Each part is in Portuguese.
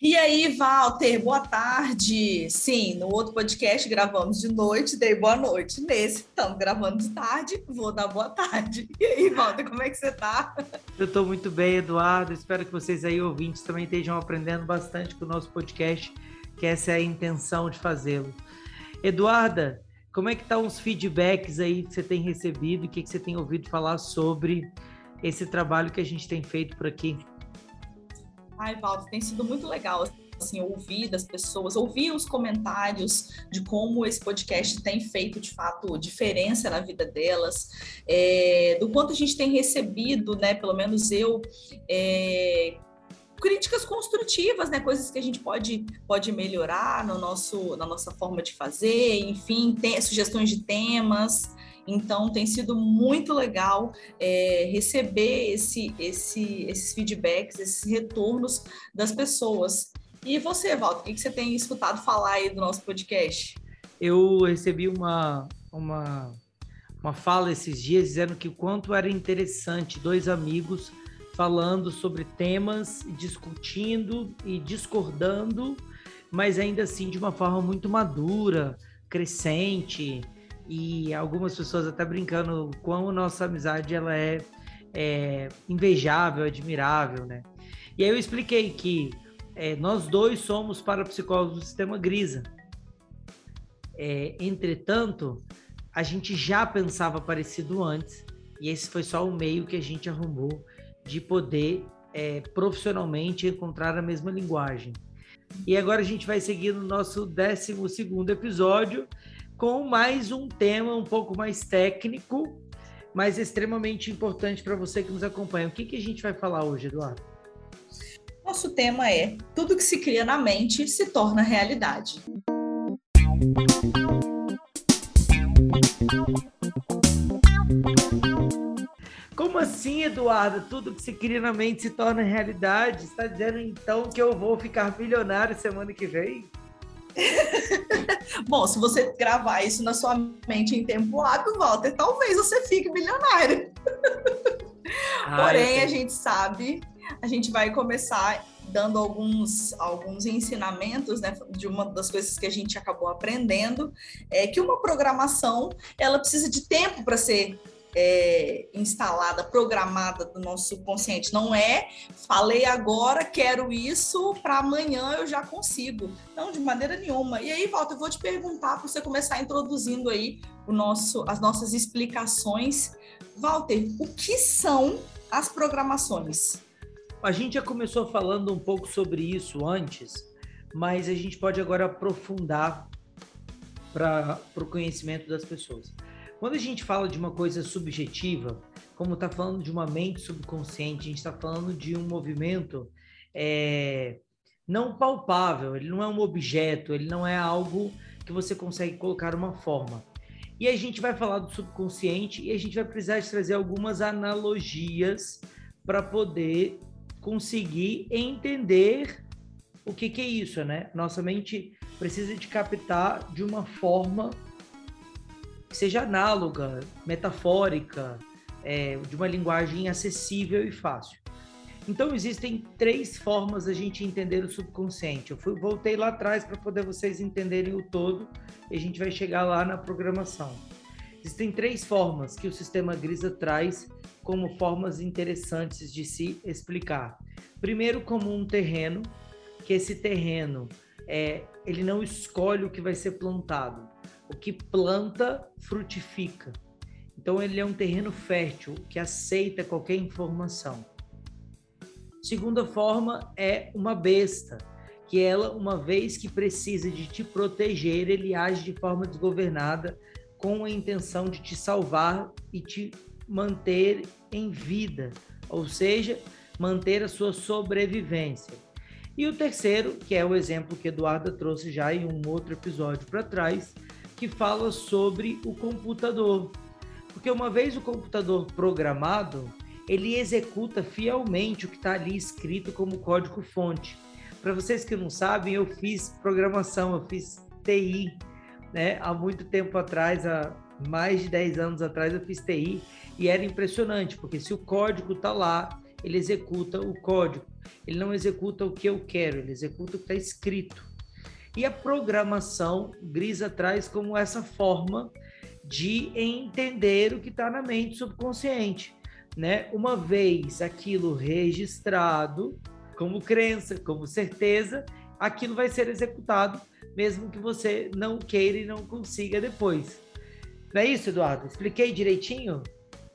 E aí, Walter, boa tarde. Sim, no outro podcast gravamos de noite, dei boa noite. Nesse, estamos gravando de tarde, vou dar boa tarde. E aí, Walter, como é que você está? Eu estou muito bem, Eduardo. Espero que vocês aí, ouvintes, também estejam aprendendo bastante com o nosso podcast, que essa é a intenção de fazê-lo. Eduarda, como é que estão tá os feedbacks aí que você tem recebido? O que, que você tem ouvido falar sobre esse trabalho que a gente tem feito por aqui? Ai, Walter, tem sido muito legal assim, ouvir das pessoas, ouvir os comentários de como esse podcast tem feito de fato diferença na vida delas, é, do quanto a gente tem recebido, né? Pelo menos eu. É, críticas construtivas, né, coisas que a gente pode, pode melhorar no nosso, na nossa forma de fazer, enfim, tem, sugestões de temas. Então, tem sido muito legal é, receber esse, esse, esses feedbacks, esses retornos das pessoas. E você, Walter, o que você tem escutado falar aí do nosso podcast? Eu recebi uma, uma, uma fala esses dias dizendo que o quanto era interessante dois amigos falando sobre temas, discutindo e discordando, mas ainda assim de uma forma muito madura, crescente, e algumas pessoas até brincando quão nossa amizade ela é, é invejável, admirável, né? E aí eu expliquei que é, nós dois somos parapsicólogos do sistema Grisa. É, entretanto, a gente já pensava parecido antes, e esse foi só o meio que a gente arrumou de poder é, profissionalmente encontrar a mesma linguagem. E agora a gente vai seguir no nosso 12 segundo episódio, com mais um tema um pouco mais técnico, mas extremamente importante para você que nos acompanha. O que, que a gente vai falar hoje, Eduardo? Nosso tema é: tudo que se cria na mente se torna realidade. Como assim, Eduardo? Tudo que se cria na mente se torna realidade? Está dizendo então que eu vou ficar milionário semana que vem? Bom, se você gravar isso na sua mente em tempo hábil, Walter, talvez você fique milionário. Ah, Porém, a gente sabe, a gente vai começar dando alguns, alguns ensinamentos, né, de uma das coisas que a gente acabou aprendendo, é que uma programação, ela precisa de tempo para ser é, instalada, programada do nosso subconsciente. Não é falei agora, quero isso, para amanhã eu já consigo. Não, de maneira nenhuma. E aí, Walter, eu vou te perguntar para você começar introduzindo aí o nosso, as nossas explicações. Walter, o que são as programações? A gente já começou falando um pouco sobre isso antes, mas a gente pode agora aprofundar para o conhecimento das pessoas. Quando a gente fala de uma coisa subjetiva, como está falando de uma mente subconsciente, a gente está falando de um movimento é, não palpável, ele não é um objeto, ele não é algo que você consegue colocar uma forma. E a gente vai falar do subconsciente e a gente vai precisar de trazer algumas analogias para poder conseguir entender o que, que é isso, né? Nossa mente precisa de captar de uma forma que seja análoga, metafórica, é, de uma linguagem acessível e fácil. Então existem três formas a gente entender o subconsciente. Eu fui, voltei lá atrás para poder vocês entenderem o todo e a gente vai chegar lá na programação. Existem três formas que o sistema Grisa traz como formas interessantes de se explicar. Primeiro, como um terreno, que esse terreno é, ele não escolhe o que vai ser plantado o que planta frutifica. Então ele é um terreno fértil que aceita qualquer informação. Segunda forma é uma besta, que ela, uma vez que precisa de te proteger, ele age de forma desgovernada com a intenção de te salvar e te manter em vida, ou seja, manter a sua sobrevivência. E o terceiro, que é o exemplo que Eduarda trouxe já em um outro episódio para trás, que fala sobre o computador. Porque uma vez o computador programado, ele executa fielmente o que está ali escrito como código-fonte. Para vocês que não sabem, eu fiz programação, eu fiz TI, né? Há muito tempo atrás, há mais de 10 anos atrás, eu fiz TI e era impressionante, porque se o código está lá, ele executa o código. Ele não executa o que eu quero, ele executa o que está escrito. E a programação, Grisa traz como essa forma de entender o que está na mente subconsciente. Né? Uma vez aquilo registrado como crença, como certeza, aquilo vai ser executado, mesmo que você não queira e não consiga depois. Não é isso, Eduardo? Expliquei direitinho?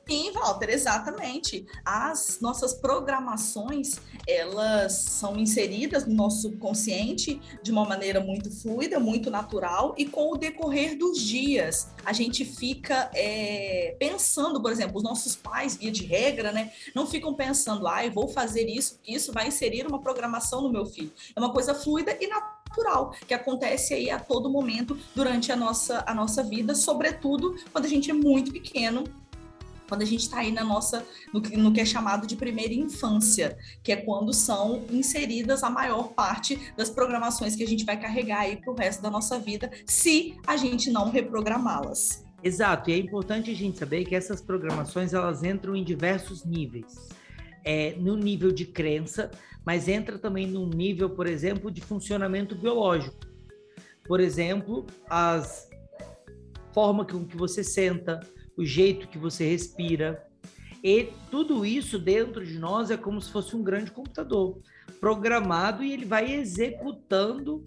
Sim, Walter, exatamente. As nossas programações, elas são inseridas no nosso subconsciente de uma maneira muito fluida, muito natural, e com o decorrer dos dias, a gente fica é, pensando, por exemplo, os nossos pais, via de regra, né, não ficam pensando, ah, eu vou fazer isso, isso vai inserir uma programação no meu filho. É uma coisa fluida e natural, que acontece aí a todo momento durante a nossa, a nossa vida, sobretudo quando a gente é muito pequeno quando a gente está aí na nossa, no, no, que é chamado de primeira infância, que é quando são inseridas a maior parte das programações que a gente vai carregar aí para o resto da nossa vida, se a gente não reprogramá-las. Exato, e é importante a gente saber que essas programações elas entram em diversos níveis. É, no nível de crença, mas entra também num nível, por exemplo, de funcionamento biológico. Por exemplo, as forma com que você senta, o jeito que você respira. E tudo isso dentro de nós é como se fosse um grande computador programado e ele vai executando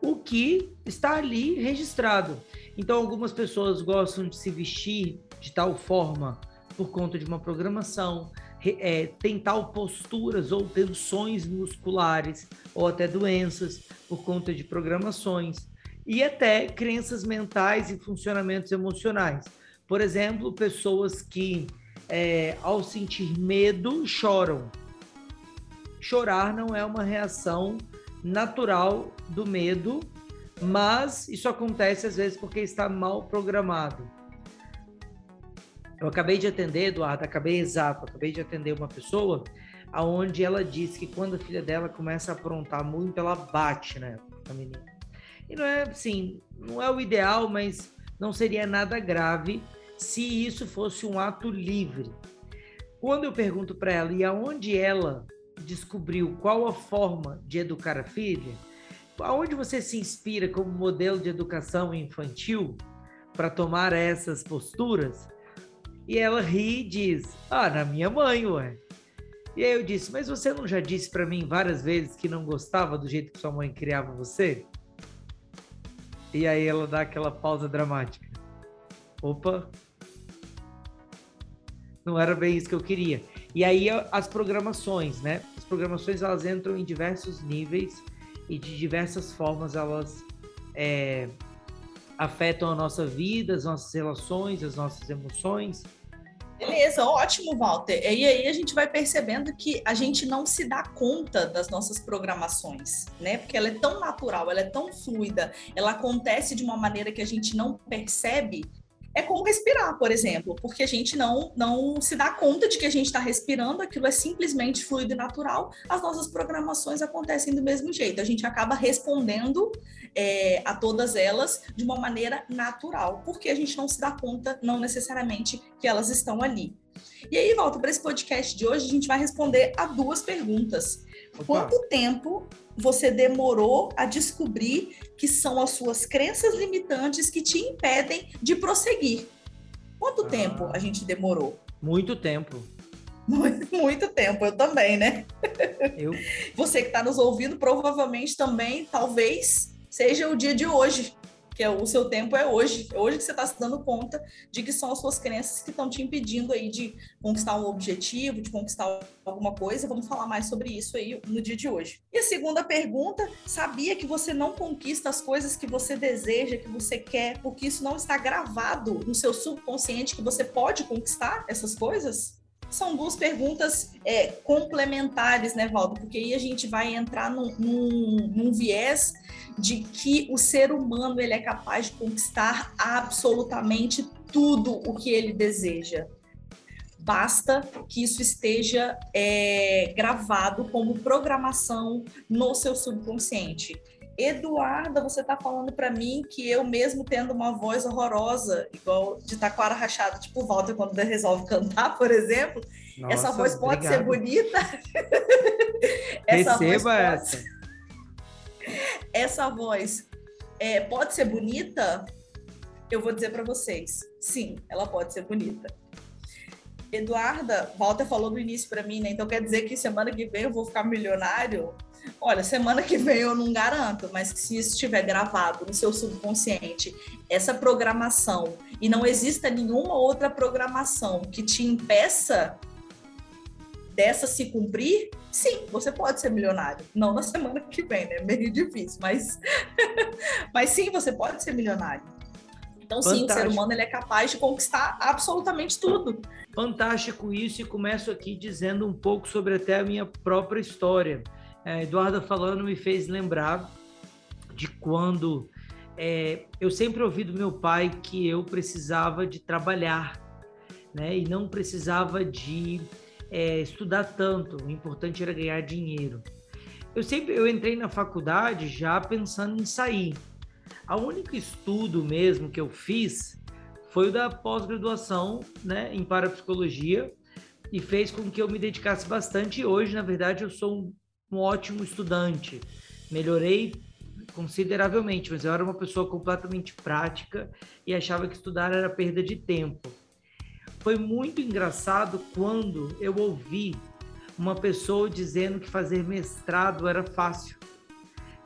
o que está ali registrado. Então, algumas pessoas gostam de se vestir de tal forma por conta de uma programação, é, tem tal posturas ou tensões musculares, ou até doenças por conta de programações, e até crenças mentais e funcionamentos emocionais. Por exemplo, pessoas que, é, ao sentir medo, choram. Chorar não é uma reação natural do medo, mas isso acontece às vezes porque está mal programado. Eu acabei de atender, Eduardo, acabei exato, acabei de atender uma pessoa aonde ela disse que quando a filha dela começa a aprontar muito, ela bate, né, a menina. E não é assim, não é o ideal, mas não seria nada grave se isso fosse um ato livre. Quando eu pergunto para ela e aonde ela descobriu qual a forma de educar a filha, aonde você se inspira como modelo de educação infantil para tomar essas posturas? E ela ri e diz: Ah, na minha mãe, ué. E aí eu disse: Mas você não já disse para mim várias vezes que não gostava do jeito que sua mãe criava você? E aí ela dá aquela pausa dramática. Opa, não era bem isso que eu queria. E aí as programações, né? As programações elas entram em diversos níveis e de diversas formas elas é, afetam a nossa vida, as nossas relações, as nossas emoções. Beleza, ótimo, Walter. E aí a gente vai percebendo que a gente não se dá conta das nossas programações, né? Porque ela é tão natural, ela é tão fluida, ela acontece de uma maneira que a gente não percebe é como respirar, por exemplo, porque a gente não, não se dá conta de que a gente está respirando, aquilo é simplesmente fluido e natural, as nossas programações acontecem do mesmo jeito, a gente acaba respondendo é, a todas elas de uma maneira natural, porque a gente não se dá conta, não necessariamente, que elas estão ali. E aí, volta para esse podcast de hoje, a gente vai responder a duas perguntas. Opa. Quanto tempo você demorou a descobrir que são as suas crenças limitantes que te impedem de prosseguir? Quanto ah, tempo a gente demorou? Muito tempo. Muito, muito tempo, eu também, né? Eu. Você que está nos ouvindo, provavelmente também, talvez, seja o dia de hoje que é o seu tempo é hoje, é hoje que você está se dando conta de que são as suas crenças que estão te impedindo aí de conquistar um objetivo, de conquistar alguma coisa. Vamos falar mais sobre isso aí no dia de hoje. E a segunda pergunta, sabia que você não conquista as coisas que você deseja, que você quer, porque isso não está gravado no seu subconsciente que você pode conquistar essas coisas? São duas perguntas é, complementares, né, Valdo? Porque aí a gente vai entrar num, num, num, viés de que o ser humano ele é capaz de conquistar absolutamente tudo o que ele deseja. Basta que isso esteja é, gravado como programação no seu subconsciente. Eduarda, você está falando para mim que eu mesmo tendo uma voz horrorosa, igual de taquara rachada, tipo o Walter quando resolve cantar, por exemplo, Nossa, essa voz pode obrigado. ser bonita? essa Receba voz essa. Pode... Essa voz é, pode ser bonita? Eu vou dizer para vocês, sim, ela pode ser bonita. Eduarda, Walter falou no início para mim, né? Então quer dizer que semana que vem eu vou ficar milionário? Olha, semana que vem eu não garanto, mas se isso estiver gravado no seu subconsciente, essa programação, e não exista nenhuma outra programação que te impeça dessa se cumprir, sim, você pode ser milionário. Não na semana que vem, né? Meio difícil, mas, mas sim, você pode ser milionário. Então, Fantástico. sim, o ser humano ele é capaz de conquistar absolutamente tudo. Fantástico isso, e começo aqui dizendo um pouco sobre até a minha própria história. É, Eduarda falando me fez lembrar de quando é, eu sempre ouvi do meu pai que eu precisava de trabalhar, né? E não precisava de é, estudar tanto. O importante era ganhar dinheiro. Eu sempre eu entrei na faculdade já pensando em sair. A único estudo mesmo que eu fiz foi o da pós-graduação, né, em parapsicologia e fez com que eu me dedicasse bastante. Hoje, na verdade, eu sou um, um ótimo estudante. Melhorei consideravelmente, mas eu era uma pessoa completamente prática e achava que estudar era perda de tempo. Foi muito engraçado quando eu ouvi uma pessoa dizendo que fazer mestrado era fácil,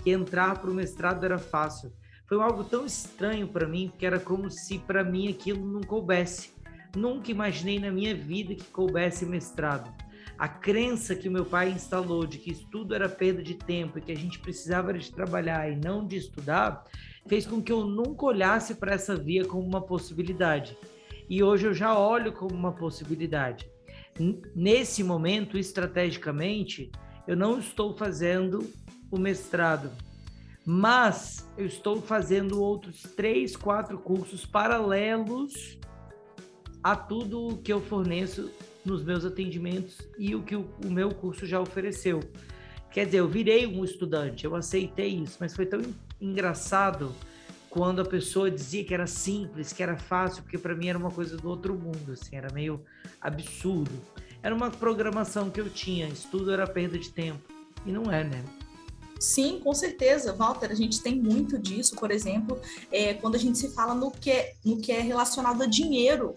que entrar para o mestrado era fácil. Foi algo tão estranho para mim, porque era como se para mim aquilo não coubesse. Nunca imaginei na minha vida que coubesse mestrado. A crença que meu pai instalou de que estudo era perda de tempo e que a gente precisava de trabalhar e não de estudar, fez com que eu nunca olhasse para essa via como uma possibilidade. E hoje eu já olho como uma possibilidade. Nesse momento, estrategicamente, eu não estou fazendo o mestrado, mas eu estou fazendo outros três, quatro cursos paralelos a tudo o que eu forneço nos meus atendimentos e o que o, o meu curso já ofereceu. Quer dizer, eu virei um estudante, eu aceitei isso, mas foi tão engraçado quando a pessoa dizia que era simples, que era fácil, porque para mim era uma coisa do outro mundo, assim, era meio absurdo. Era uma programação que eu tinha, estudo era perda de tempo. E não é, né? Sim, com certeza, Walter. A gente tem muito disso, por exemplo, é, quando a gente se fala no que, é, no que é relacionado a dinheiro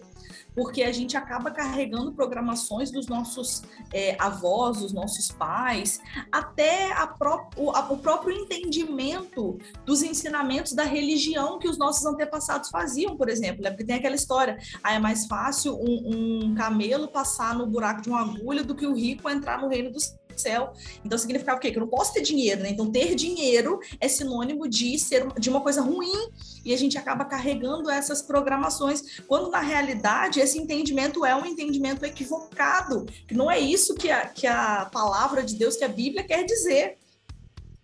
porque a gente acaba carregando programações dos nossos é, avós, dos nossos pais, até pró o, a, o, próprio entendimento dos ensinamentos da religião que os nossos antepassados faziam, por exemplo. Né? Porque tem aquela história: ah, é mais fácil um, um camelo passar no buraco de uma agulha do que o rico entrar no reino dos céu. Então significava o quê? Que eu não posso ter dinheiro, né? Então ter dinheiro é sinônimo de ser de uma coisa ruim e a gente acaba carregando essas programações, quando na realidade esse entendimento é um entendimento equivocado, que não é isso que a, que a palavra de Deus, que a Bíblia quer dizer.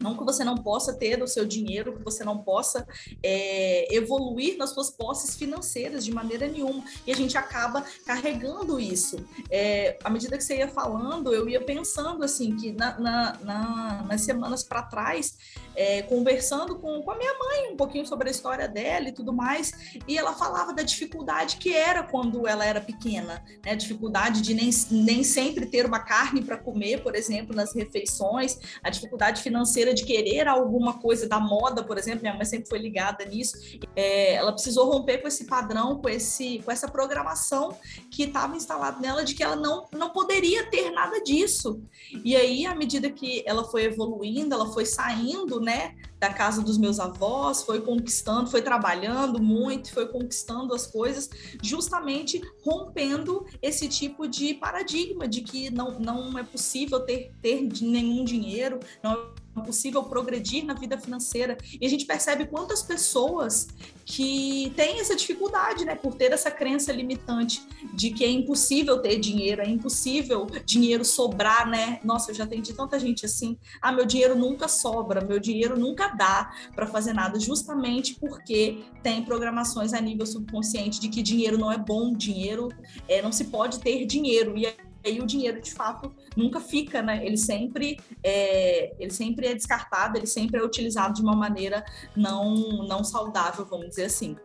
Não que você não possa ter o seu dinheiro, que você não possa é, evoluir nas suas posses financeiras de maneira nenhuma. E a gente acaba carregando isso. É, à medida que você ia falando, eu ia pensando assim que na, na, na, nas semanas para trás, é, conversando com, com a minha mãe um pouquinho sobre a história dela e tudo mais, e ela falava da dificuldade que era quando ela era pequena, né? A dificuldade de nem, nem sempre ter uma carne para comer, por exemplo, nas refeições, a dificuldade financeira de querer alguma coisa da moda, por exemplo, minha mãe sempre foi ligada nisso. É, ela precisou romper com esse padrão, com, esse, com essa programação que estava instalada nela de que ela não, não poderia ter nada disso. E aí, à medida que ela foi evoluindo, ela foi saindo, né, da casa dos meus avós, foi conquistando, foi trabalhando muito, foi conquistando as coisas, justamente rompendo esse tipo de paradigma de que não, não é possível ter, ter nenhum dinheiro, não possível progredir na vida financeira. E a gente percebe quantas pessoas que têm essa dificuldade, né, por ter essa crença limitante de que é impossível ter dinheiro, é impossível dinheiro sobrar, né? Nossa, eu já atendi tanta gente assim, ah, meu dinheiro nunca sobra, meu dinheiro nunca dá para fazer nada, justamente porque tem programações a nível subconsciente de que dinheiro não é bom, dinheiro é, não se pode ter dinheiro. E aí o dinheiro de fato nunca fica, né? Ele sempre é, ele sempre é descartado, ele sempre é utilizado de uma maneira não, não saudável, vamos dizer assim.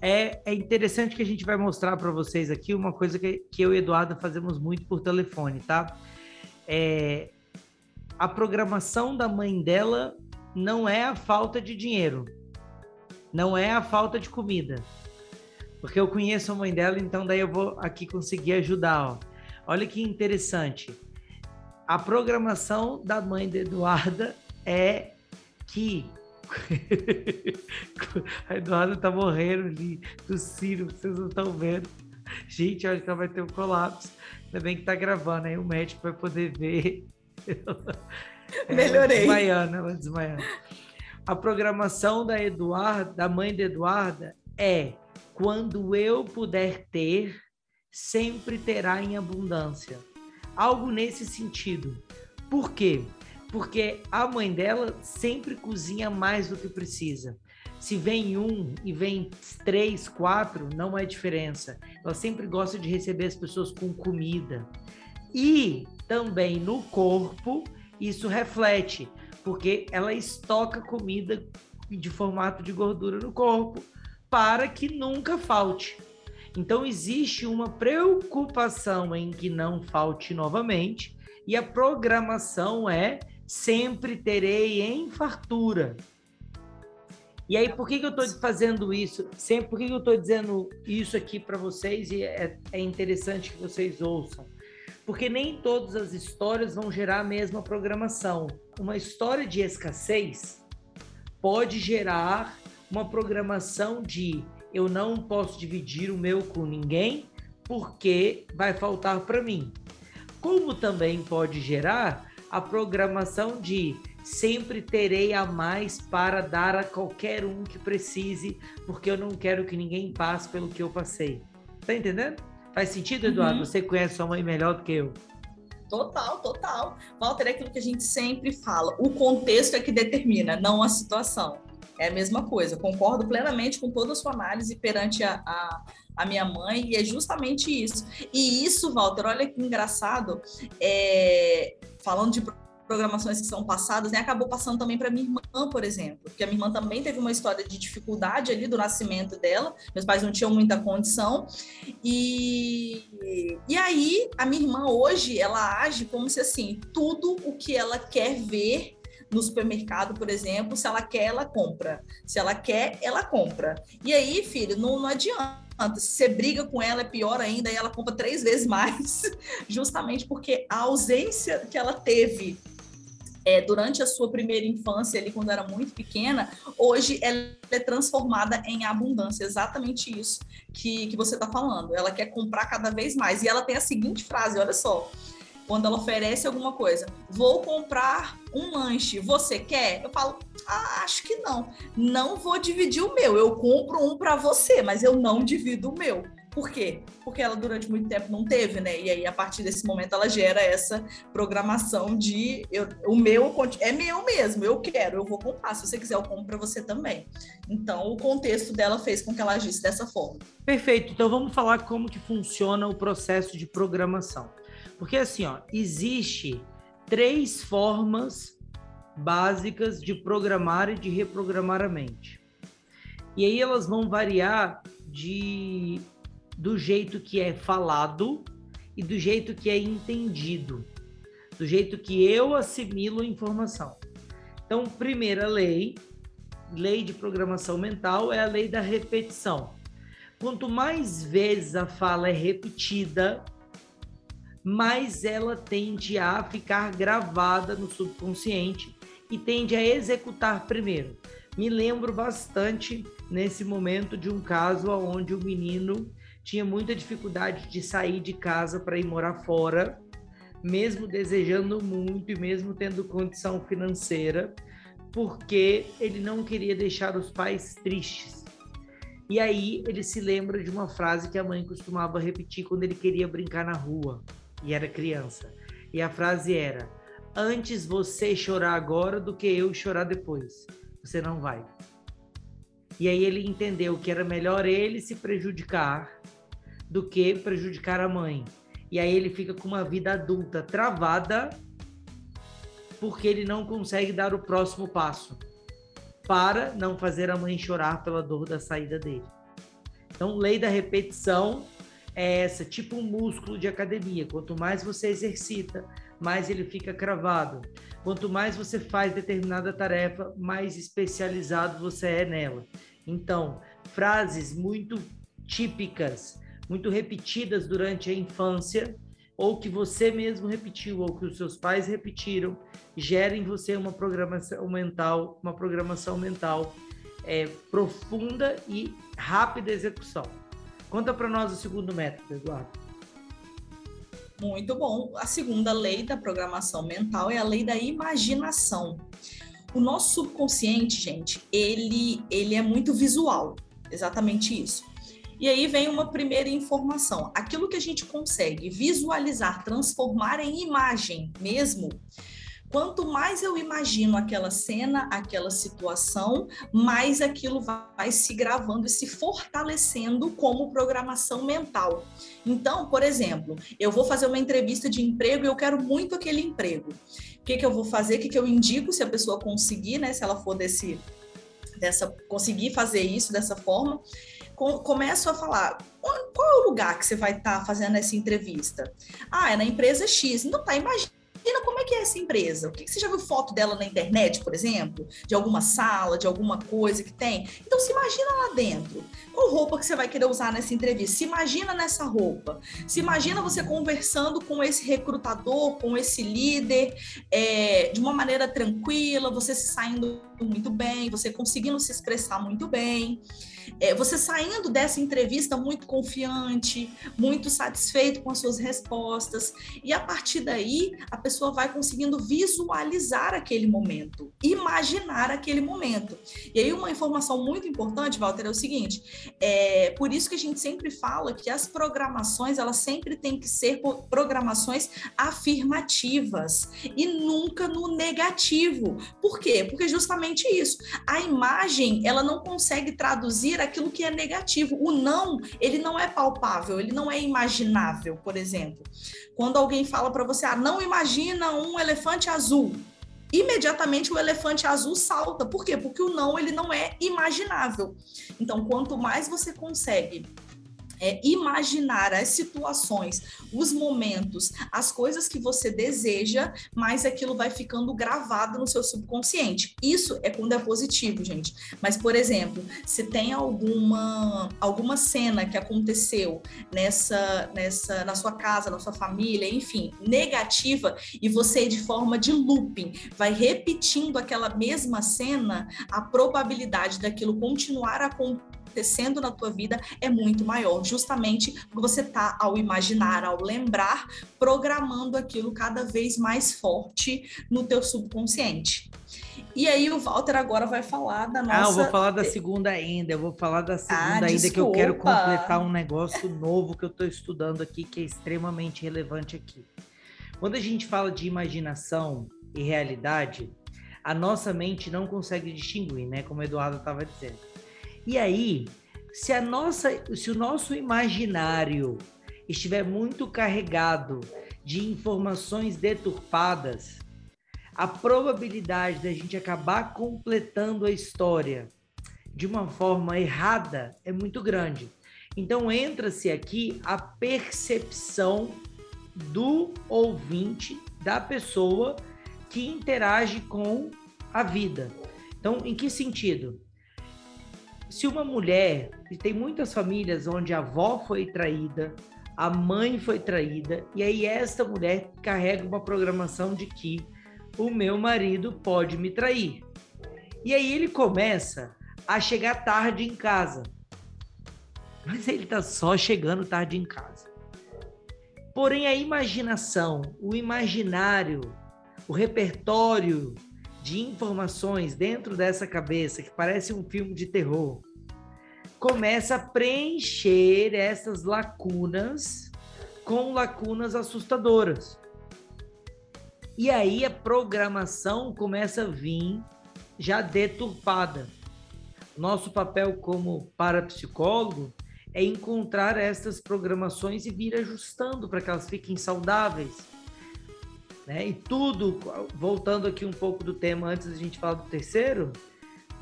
É, é interessante que a gente vai mostrar para vocês aqui uma coisa que, que eu e Eduardo fazemos muito por telefone, tá? É, a programação da mãe dela não é a falta de dinheiro, não é a falta de comida. Porque eu conheço a mãe dela, então daí eu vou aqui conseguir ajudar. Ó. Olha que interessante. A programação da mãe de Eduarda é que a Eduarda tá morrendo ali, tossindo, vocês não estão vendo. Gente, acho que ela vai ter um colapso. Ainda bem que tá gravando, aí o médico vai poder ver. Melhorei. Ela desmaiando, ela desmaiando. A programação da Eduarda, da mãe de Eduarda, é quando eu puder ter, sempre terá em abundância. Algo nesse sentido. Por quê? Porque a mãe dela sempre cozinha mais do que precisa. Se vem um e vem três, quatro, não é diferença. Ela sempre gosta de receber as pessoas com comida. E também no corpo, isso reflete, porque ela estoca comida de formato de gordura no corpo para que nunca falte. Então existe uma preocupação em que não falte novamente, e a programação é sempre terei em fartura. E aí, por que, que eu estou fazendo isso? Sempre, por que, que eu estou dizendo isso aqui para vocês e é, é interessante que vocês ouçam? Porque nem todas as histórias vão gerar a mesma programação. Uma história de escassez pode gerar uma programação de eu não posso dividir o meu com ninguém porque vai faltar para mim. Como também pode gerar a programação de sempre terei a mais para dar a qualquer um que precise, porque eu não quero que ninguém passe pelo que eu passei. Tá entendendo? Faz sentido, Eduardo? Uhum. Você conhece sua mãe melhor do que eu. Total, total. Walter, é aquilo que a gente sempre fala: o contexto é que determina, não a situação. É a mesma coisa. Concordo plenamente com toda a sua análise perante a, a, a minha mãe, e é justamente isso. E isso, Walter, olha que engraçado, é, falando de programações que são passadas, né, acabou passando também para minha irmã, por exemplo, porque a minha irmã também teve uma história de dificuldade ali do nascimento dela, meus pais não tinham muita condição, e, e aí a minha irmã hoje, ela age como se assim, tudo o que ela quer ver no supermercado, por exemplo, se ela quer, ela compra. Se ela quer, ela compra. E aí, filho, não, não adianta. Se você briga com ela, é pior ainda, e ela compra três vezes mais, justamente porque a ausência que ela teve é, durante a sua primeira infância, ali, quando era muito pequena, hoje ela é transformada em abundância. Exatamente isso que, que você está falando. Ela quer comprar cada vez mais. E ela tem a seguinte frase: olha só quando ela oferece alguma coisa, vou comprar um lanche, você quer? Eu falo, ah, acho que não. Não vou dividir o meu. Eu compro um para você, mas eu não divido o meu. Por quê? Porque ela durante muito tempo não teve, né? E aí, a partir desse momento, ela gera essa programação de eu, o meu é meu mesmo, eu quero, eu vou comprar. Se você quiser, eu compro para você também. Então, o contexto dela fez com que ela agisse dessa forma. Perfeito. Então, vamos falar como que funciona o processo de programação. Porque assim, ó, existe três formas básicas de programar e de reprogramar a mente. E aí elas vão variar de do jeito que é falado e do jeito que é entendido, do jeito que eu assimilo a informação. Então, primeira lei, lei de programação mental, é a lei da repetição. Quanto mais vezes a fala é repetida, mais ela tende a ficar gravada no subconsciente e tende a executar primeiro. Me lembro bastante nesse momento de um caso onde o menino tinha muita dificuldade de sair de casa para ir morar fora, mesmo desejando muito e mesmo tendo condição financeira, porque ele não queria deixar os pais tristes. E aí ele se lembra de uma frase que a mãe costumava repetir quando ele queria brincar na rua e era criança. E a frase era: Antes você chorar agora do que eu chorar depois. Você não vai. E aí ele entendeu que era melhor ele se prejudicar do que prejudicar a mãe. E aí ele fica com uma vida adulta travada porque ele não consegue dar o próximo passo para não fazer a mãe chorar pela dor da saída dele. Então, lei da repetição é essa, tipo um músculo de academia. Quanto mais você exercita, mais ele fica cravado. Quanto mais você faz determinada tarefa, mais especializado você é nela. Então, frases muito típicas, muito repetidas durante a infância, ou que você mesmo repetiu, ou que os seus pais repetiram, gera em você uma programação mental, uma programação mental é, profunda e rápida execução. Conta para nós o segundo método, Eduardo. Muito bom. A segunda lei da programação mental é a lei da imaginação. O nosso subconsciente, gente, ele, ele é muito visual, exatamente isso. E aí vem uma primeira informação. Aquilo que a gente consegue visualizar, transformar em imagem mesmo, Quanto mais eu imagino aquela cena, aquela situação, mais aquilo vai se gravando e se fortalecendo como programação mental. Então, por exemplo, eu vou fazer uma entrevista de emprego e eu quero muito aquele emprego. O que, que eu vou fazer? O que, que eu indico se a pessoa conseguir, né? Se ela for desse, dessa, conseguir fazer isso dessa forma começo a falar qual é o lugar que você vai estar tá fazendo essa entrevista? Ah, é na empresa X. Não tá, imagina Imagina como é que é essa empresa. O que, que você já viu foto dela na internet, por exemplo? De alguma sala, de alguma coisa que tem? Então se imagina lá dentro. Qual roupa que você vai querer usar nessa entrevista? Se imagina nessa roupa. Se imagina você conversando com esse recrutador, com esse líder, é, de uma maneira tranquila, você se saindo muito bem, você conseguindo se expressar muito bem é, você saindo dessa entrevista muito confiante, muito satisfeito com as suas respostas, e a partir daí a pessoa vai conseguindo visualizar aquele momento, imaginar aquele momento. E aí uma informação muito importante, Walter, é o seguinte: é por isso que a gente sempre fala que as programações elas sempre têm que ser programações afirmativas e nunca no negativo. Por quê? Porque justamente isso. A imagem ela não consegue traduzir aquilo que é negativo. O não, ele não é palpável, ele não é imaginável, por exemplo. Quando alguém fala para você, ah, não imagina um elefante azul, imediatamente o elefante azul salta. Por quê? Porque o não ele não é imaginável. Então, quanto mais você consegue é, imaginar as situações, os momentos, as coisas que você deseja, mais aquilo vai ficando gravado no seu subconsciente. Isso é quando é positivo, gente. Mas, por exemplo, se tem alguma, alguma cena que aconteceu nessa, nessa, na sua casa, na sua família, enfim, negativa, e você, de forma de looping, vai repetindo aquela mesma cena, a probabilidade daquilo continuar a acontecer acontecendo na tua vida é muito maior, justamente você está ao imaginar, ao lembrar, programando aquilo cada vez mais forte no teu subconsciente. E aí o Walter agora vai falar da nossa. Ah, eu vou falar da segunda ainda. Eu vou falar da segunda ah, ainda desculpa. que eu quero completar um negócio novo que eu estou estudando aqui que é extremamente relevante aqui. Quando a gente fala de imaginação e realidade, a nossa mente não consegue distinguir, né? Como o Eduardo estava dizendo. E aí, se a nossa, se o nosso imaginário estiver muito carregado de informações deturpadas, a probabilidade da gente acabar completando a história de uma forma errada é muito grande. Então entra-se aqui a percepção do ouvinte, da pessoa que interage com a vida. Então, em que sentido? Se uma mulher, e tem muitas famílias onde a avó foi traída, a mãe foi traída, e aí esta mulher carrega uma programação de que o meu marido pode me trair. E aí ele começa a chegar tarde em casa. Mas ele tá só chegando tarde em casa. Porém, a imaginação, o imaginário, o repertório de informações dentro dessa cabeça, que parece um filme de terror, começa a preencher essas lacunas com lacunas assustadoras. E aí a programação começa a vir já deturpada. Nosso papel como parapsicólogo é encontrar essas programações e vir ajustando para que elas fiquem saudáveis. Né? E tudo, voltando aqui um pouco do tema antes da gente falar do terceiro,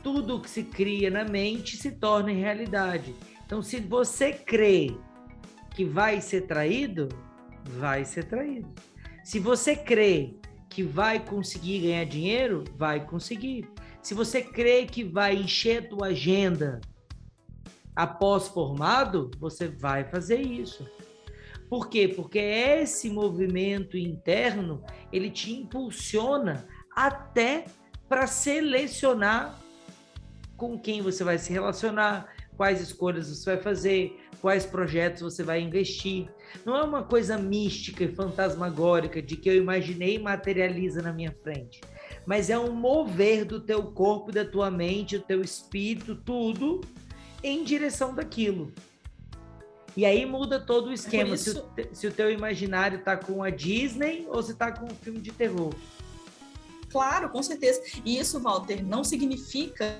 tudo que se cria na mente se torna realidade. Então, se você crê que vai ser traído, vai ser traído. Se você crê que vai conseguir ganhar dinheiro, vai conseguir. Se você crê que vai encher a tua agenda após formado, você vai fazer isso. Por quê? Porque esse movimento interno, ele te impulsiona até para selecionar com quem você vai se relacionar, quais escolhas você vai fazer, quais projetos você vai investir. Não é uma coisa mística e fantasmagórica de que eu imaginei e materializa na minha frente, mas é um mover do teu corpo, da tua mente, do teu espírito, tudo em direção daquilo. E aí muda todo o esquema. Isso... Se, o, se, o, teu imaginário tá com a Disney ou se tá com um filme de terror. Claro, com certeza. E isso, Walter, não significa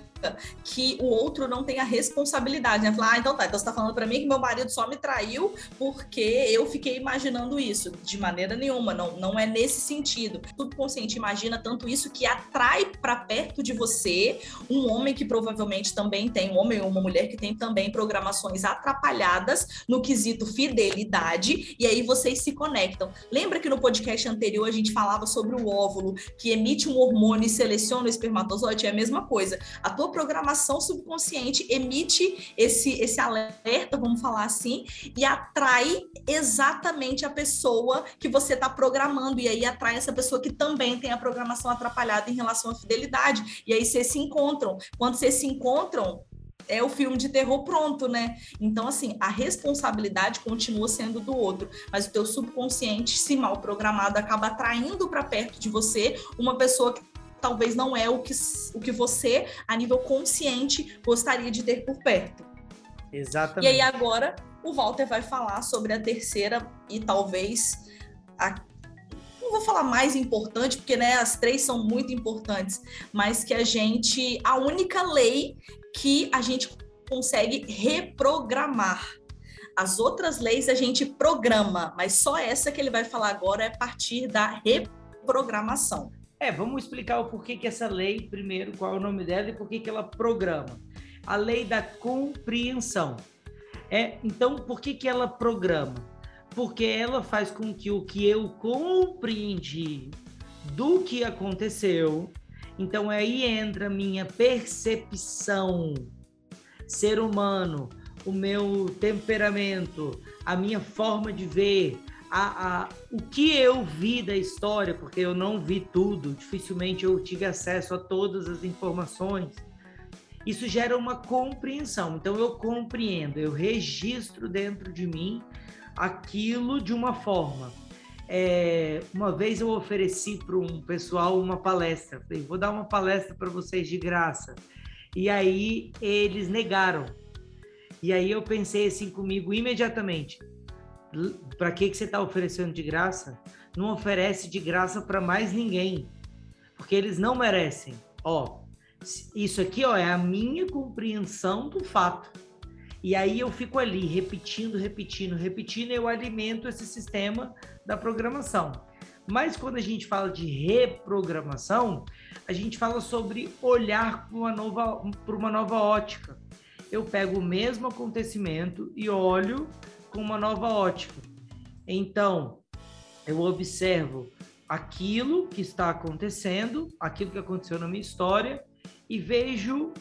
que o outro não tenha responsabilidade, né? Falar, ah, então tá, então você tá falando para mim que meu marido só me traiu porque eu fiquei imaginando isso. De maneira nenhuma, não, não é nesse sentido. Subconsciente imagina tanto isso que atrai para perto de você um homem que provavelmente também tem, um homem ou uma mulher que tem também programações atrapalhadas no quesito fidelidade, e aí vocês se conectam. Lembra que no podcast anterior a gente falava sobre o óvulo que emite um hormônio e seleciona o espermatozoide? É a mesma coisa. A tua programação subconsciente emite esse, esse alerta, vamos falar assim, e atrai exatamente a pessoa que você está programando, e aí atrai essa pessoa que também tem a programação atrapalhada em relação à fidelidade, e aí vocês se encontram. Quando vocês se encontram, é o filme de terror pronto, né? Então, assim, a responsabilidade continua sendo do outro, mas o teu subconsciente, se mal programado, acaba atraindo para perto de você uma pessoa que talvez não é o que, o que você, a nível consciente, gostaria de ter por perto. Exatamente. E aí agora o Walter vai falar sobre a terceira e talvez a não vou falar mais importante, porque né, as três são muito importantes, mas que a gente, a única lei que a gente consegue reprogramar. As outras leis a gente programa, mas só essa que ele vai falar agora é a partir da reprogramação. É, vamos explicar o porquê que essa lei, primeiro, qual é o nome dela e por que ela programa. A lei da compreensão. É, então, por que, que ela programa? Porque ela faz com que o que eu compreendi do que aconteceu, então aí entra a minha percepção, ser humano, o meu temperamento, a minha forma de ver, a, a, o que eu vi da história, porque eu não vi tudo, dificilmente eu tive acesso a todas as informações, isso gera uma compreensão. Então eu compreendo, eu registro dentro de mim aquilo de uma forma. É, uma vez eu ofereci para um pessoal uma palestra, falei, vou dar uma palestra para vocês de graça. E aí eles negaram. E aí eu pensei assim comigo imediatamente: para que, que você está oferecendo de graça? Não oferece de graça para mais ninguém, porque eles não merecem. Ó, isso aqui ó, é a minha compreensão do fato. E aí eu fico ali repetindo, repetindo, repetindo, eu alimento esse sistema da programação. Mas quando a gente fala de reprogramação, a gente fala sobre olhar para uma nova, para uma nova ótica. Eu pego o mesmo acontecimento e olho com uma nova ótica. Então, eu observo aquilo que está acontecendo, aquilo que aconteceu na minha história, e vejo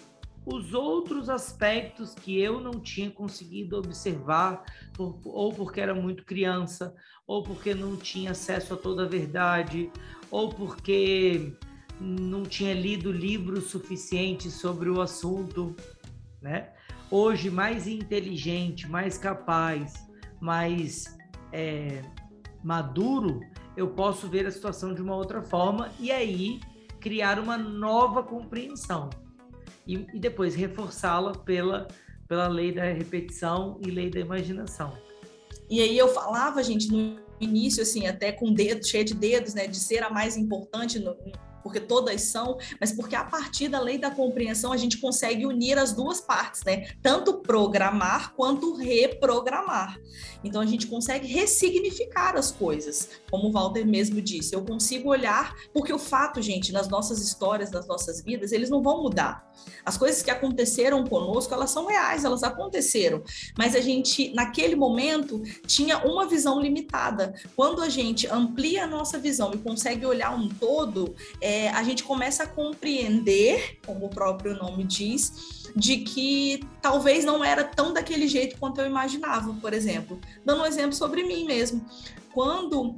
os outros aspectos que eu não tinha conseguido observar, ou porque era muito criança, ou porque não tinha acesso a toda a verdade, ou porque não tinha lido livros suficientes sobre o assunto, né? Hoje mais inteligente, mais capaz, mais é, maduro, eu posso ver a situação de uma outra forma e aí criar uma nova compreensão e, e depois reforçá-la pela, pela lei da repetição e lei da imaginação. E aí eu falava, gente, no início, assim, até com dedo, cheio de dedos, né, de ser a mais importante no, porque todas são, mas porque a partir da lei da compreensão a gente consegue unir as duas partes, né? Tanto programar quanto reprogramar. Então a gente consegue ressignificar as coisas, como o Walter mesmo disse. Eu consigo olhar, porque o fato, gente, nas nossas histórias, nas nossas vidas, eles não vão mudar. As coisas que aconteceram conosco, elas são reais, elas aconteceram. Mas a gente, naquele momento, tinha uma visão limitada. Quando a gente amplia a nossa visão e consegue olhar um todo, é, a gente começa a compreender, como o próprio nome diz, de que talvez não era tão daquele jeito quanto eu imaginava, por exemplo. Dando um exemplo sobre mim mesmo. Quando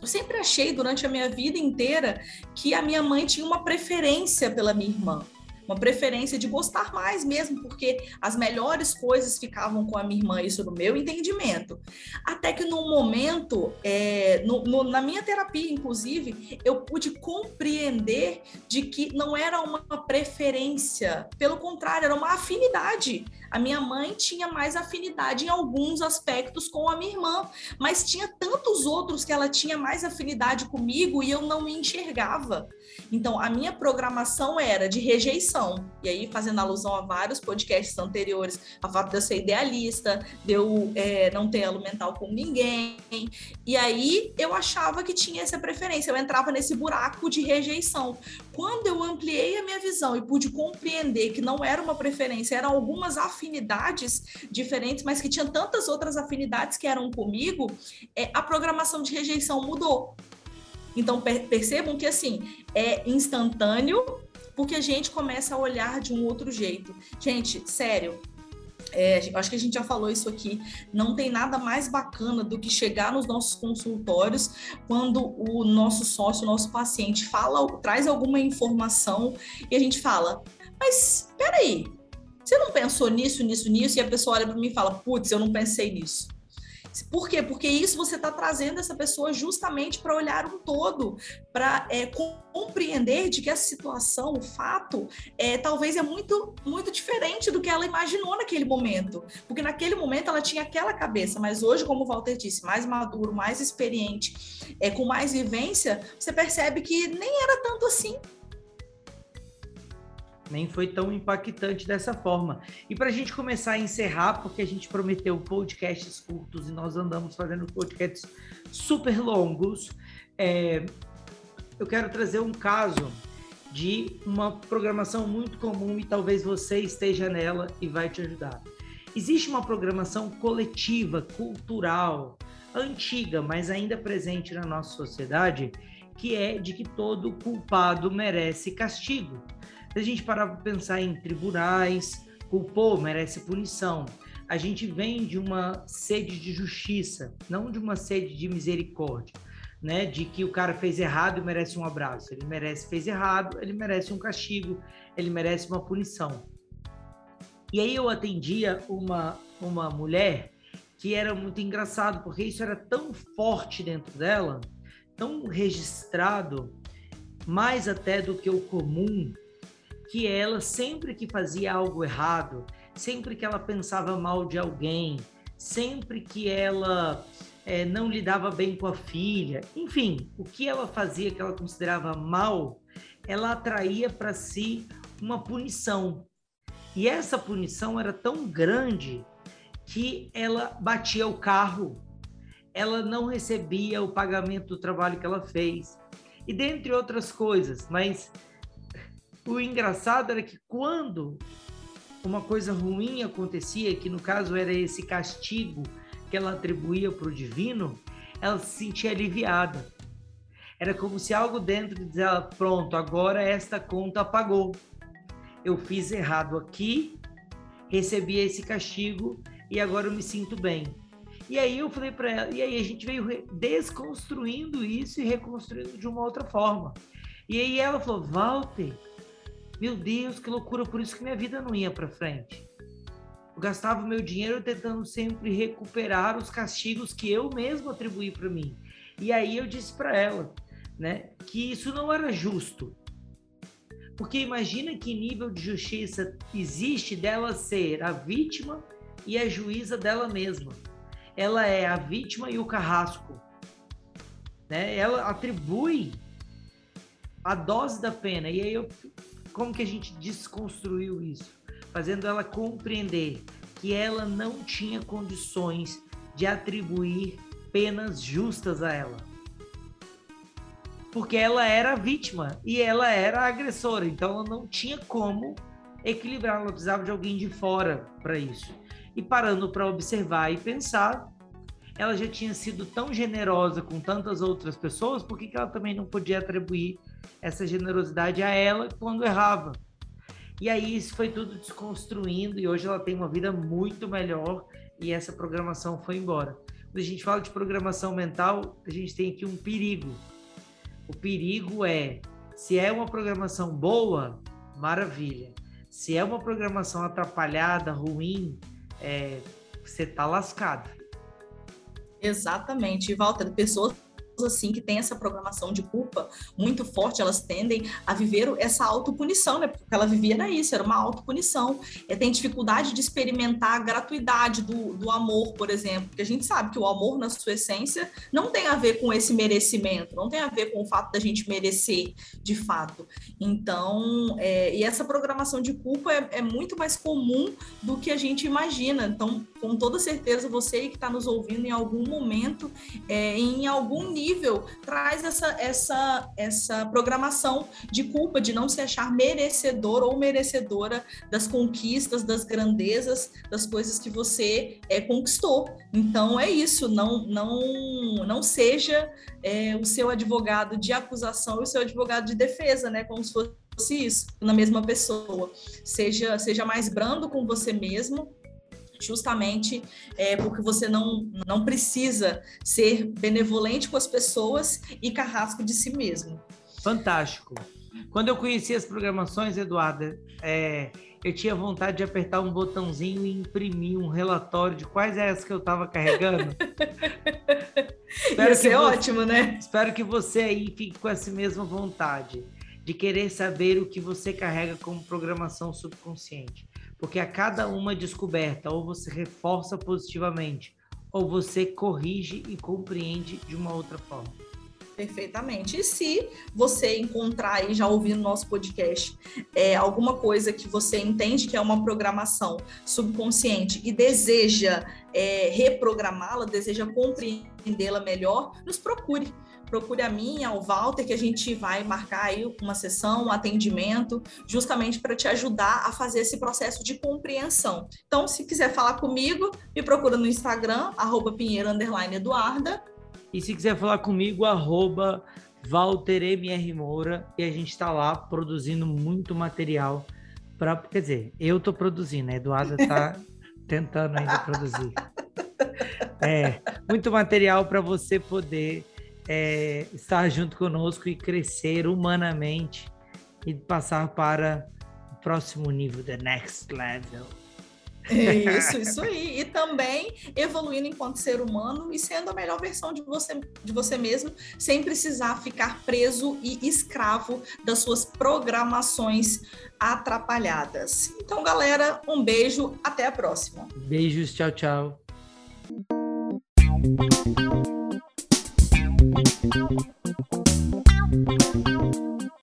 eu sempre achei durante a minha vida inteira que a minha mãe tinha uma preferência pela minha irmã uma preferência de gostar mais mesmo, porque as melhores coisas ficavam com a minha irmã, isso no meu entendimento. Até que num momento, é, no, no, na minha terapia, inclusive, eu pude compreender de que não era uma preferência, pelo contrário, era uma afinidade. A minha mãe tinha mais afinidade em alguns aspectos com a minha irmã, mas tinha tantos outros que ela tinha mais afinidade comigo e eu não me enxergava. Então, a minha programação era de rejeição. E aí, fazendo alusão a vários podcasts anteriores, a fato de eu ser idealista, de eu é, não ter elo mental com ninguém. E aí, eu achava que tinha essa preferência. Eu entrava nesse buraco de rejeição. Quando eu ampliei a minha visão e pude compreender que não era uma preferência, eram algumas afinidades diferentes, mas que tinha tantas outras afinidades que eram comigo, é, a programação de rejeição mudou. Então percebam que assim é instantâneo, porque a gente começa a olhar de um outro jeito. Gente, sério, é, acho que a gente já falou isso aqui. Não tem nada mais bacana do que chegar nos nossos consultórios quando o nosso sócio, o nosso paciente fala, traz alguma informação e a gente fala, mas peraí, você não pensou nisso, nisso, nisso? E a pessoa olha para mim e fala, putz, eu não pensei nisso. Por quê? Porque isso você está trazendo essa pessoa justamente para olhar um todo, para é, compreender de que essa situação, o fato, é, talvez é muito, muito diferente do que ela imaginou naquele momento. Porque naquele momento ela tinha aquela cabeça, mas hoje, como o Walter disse, mais maduro, mais experiente, é, com mais vivência, você percebe que nem era tanto assim nem foi tão impactante dessa forma. E para a gente começar a encerrar, porque a gente prometeu podcasts curtos e nós andamos fazendo podcasts super longos, é, eu quero trazer um caso de uma programação muito comum e talvez você esteja nela e vai te ajudar. Existe uma programação coletiva, cultural, antiga, mas ainda presente na nossa sociedade, que é de que todo culpado merece castigo. A gente parar para pensar em tribunais, culpou, merece punição. A gente vem de uma sede de justiça, não de uma sede de misericórdia, né? De que o cara fez errado e merece um abraço. Ele merece, fez errado, ele merece um castigo, ele merece uma punição. E aí eu atendia uma, uma mulher que era muito engraçado, porque isso era tão forte dentro dela, tão registrado, mais até do que o comum, que ela, sempre que fazia algo errado, sempre que ela pensava mal de alguém, sempre que ela é, não lidava bem com a filha, enfim, o que ela fazia que ela considerava mal, ela atraía para si uma punição. E essa punição era tão grande que ela batia o carro, ela não recebia o pagamento do trabalho que ela fez, e dentre outras coisas, mas o engraçado era que quando uma coisa ruim acontecia, que no caso era esse castigo que ela atribuía para o divino, ela se sentia aliviada. Era como se algo dentro dizia, pronto, agora esta conta pagou. Eu fiz errado aqui, recebi esse castigo e agora eu me sinto bem. E aí eu falei para ela, e aí a gente veio desconstruindo isso e reconstruindo de uma outra forma. E aí ela falou, Walter, meu Deus, que loucura, por isso que minha vida não ia para frente. Eu gastava meu dinheiro tentando sempre recuperar os castigos que eu mesmo atribuí para mim. E aí eu disse para ela, né, que isso não era justo. Porque imagina que nível de justiça existe dela ser a vítima e a juíza dela mesma. Ela é a vítima e o carrasco. Né? Ela atribui a dose da pena. E aí eu, como que a gente desconstruiu isso? Fazendo ela compreender que ela não tinha condições de atribuir penas justas a ela. Porque ela era vítima e ela era agressora, então ela não tinha como equilibrar, ela precisava de alguém de fora para isso. E parando para observar e pensar, ela já tinha sido tão generosa com tantas outras pessoas, por que, que ela também não podia atribuir essa generosidade a ela quando errava? E aí isso foi tudo desconstruindo e hoje ela tem uma vida muito melhor e essa programação foi embora. Quando a gente fala de programação mental, a gente tem aqui um perigo. O perigo é, se é uma programação boa, maravilha. Se é uma programação atrapalhada, ruim, é, você tá lascado. Exatamente. Walter, pessoas assim que tem essa programação de culpa muito forte, elas tendem a viver essa autopunição, né? Porque ela vivia era isso, era uma autopunição. É, tem dificuldade de experimentar a gratuidade do, do amor, por exemplo, porque a gente sabe que o amor, na sua essência, não tem a ver com esse merecimento, não tem a ver com o fato da gente merecer de fato. Então, é, e essa programação de culpa é, é muito mais comum do que a gente imagina. Então, com toda certeza, você que está nos ouvindo em algum momento, é, em algum nível, nível traz essa, essa, essa programação de culpa, de não se achar merecedor ou merecedora das conquistas, das grandezas, das coisas que você é, conquistou. Então é isso, não, não, não seja é, o seu advogado de acusação e o seu advogado de defesa, né? Como se fosse isso, na mesma pessoa. Seja, seja mais brando com você mesmo justamente é, porque você não, não precisa ser benevolente com as pessoas e carrasco de si mesmo. Fantástico. Quando eu conheci as programações, Eduarda, é, eu tinha vontade de apertar um botãozinho e imprimir um relatório de quais é as que eu estava carregando. Ia ser ótimo, né? Espero que você aí fique com essa mesma vontade de querer saber o que você carrega como programação subconsciente. Porque a cada uma descoberta, ou você reforça positivamente, ou você corrige e compreende de uma outra forma. Perfeitamente. E se você encontrar aí, já ouvindo nosso podcast, é, alguma coisa que você entende que é uma programação subconsciente e deseja é, reprogramá-la, deseja compreendê-la melhor, nos procure procure a mim, ao Walter, que a gente vai marcar aí uma sessão, um atendimento, justamente para te ajudar a fazer esse processo de compreensão. Então, se quiser falar comigo, me procura no Instagram, arroba Pinheiro Eduarda. E se quiser falar comigo, arroba Walter MR Moura, e a gente está lá produzindo muito material para. Quer dizer, eu estou produzindo, a Eduarda está tentando ainda produzir. É, muito material para você poder é, estar junto conosco e crescer humanamente e passar para o próximo nível, the next level. Isso, isso aí. E também evoluindo enquanto ser humano e sendo a melhor versão de você, de você mesmo, sem precisar ficar preso e escravo das suas programações atrapalhadas. Então, galera, um beijo, até a próxima. Beijos, tchau, tchau. Música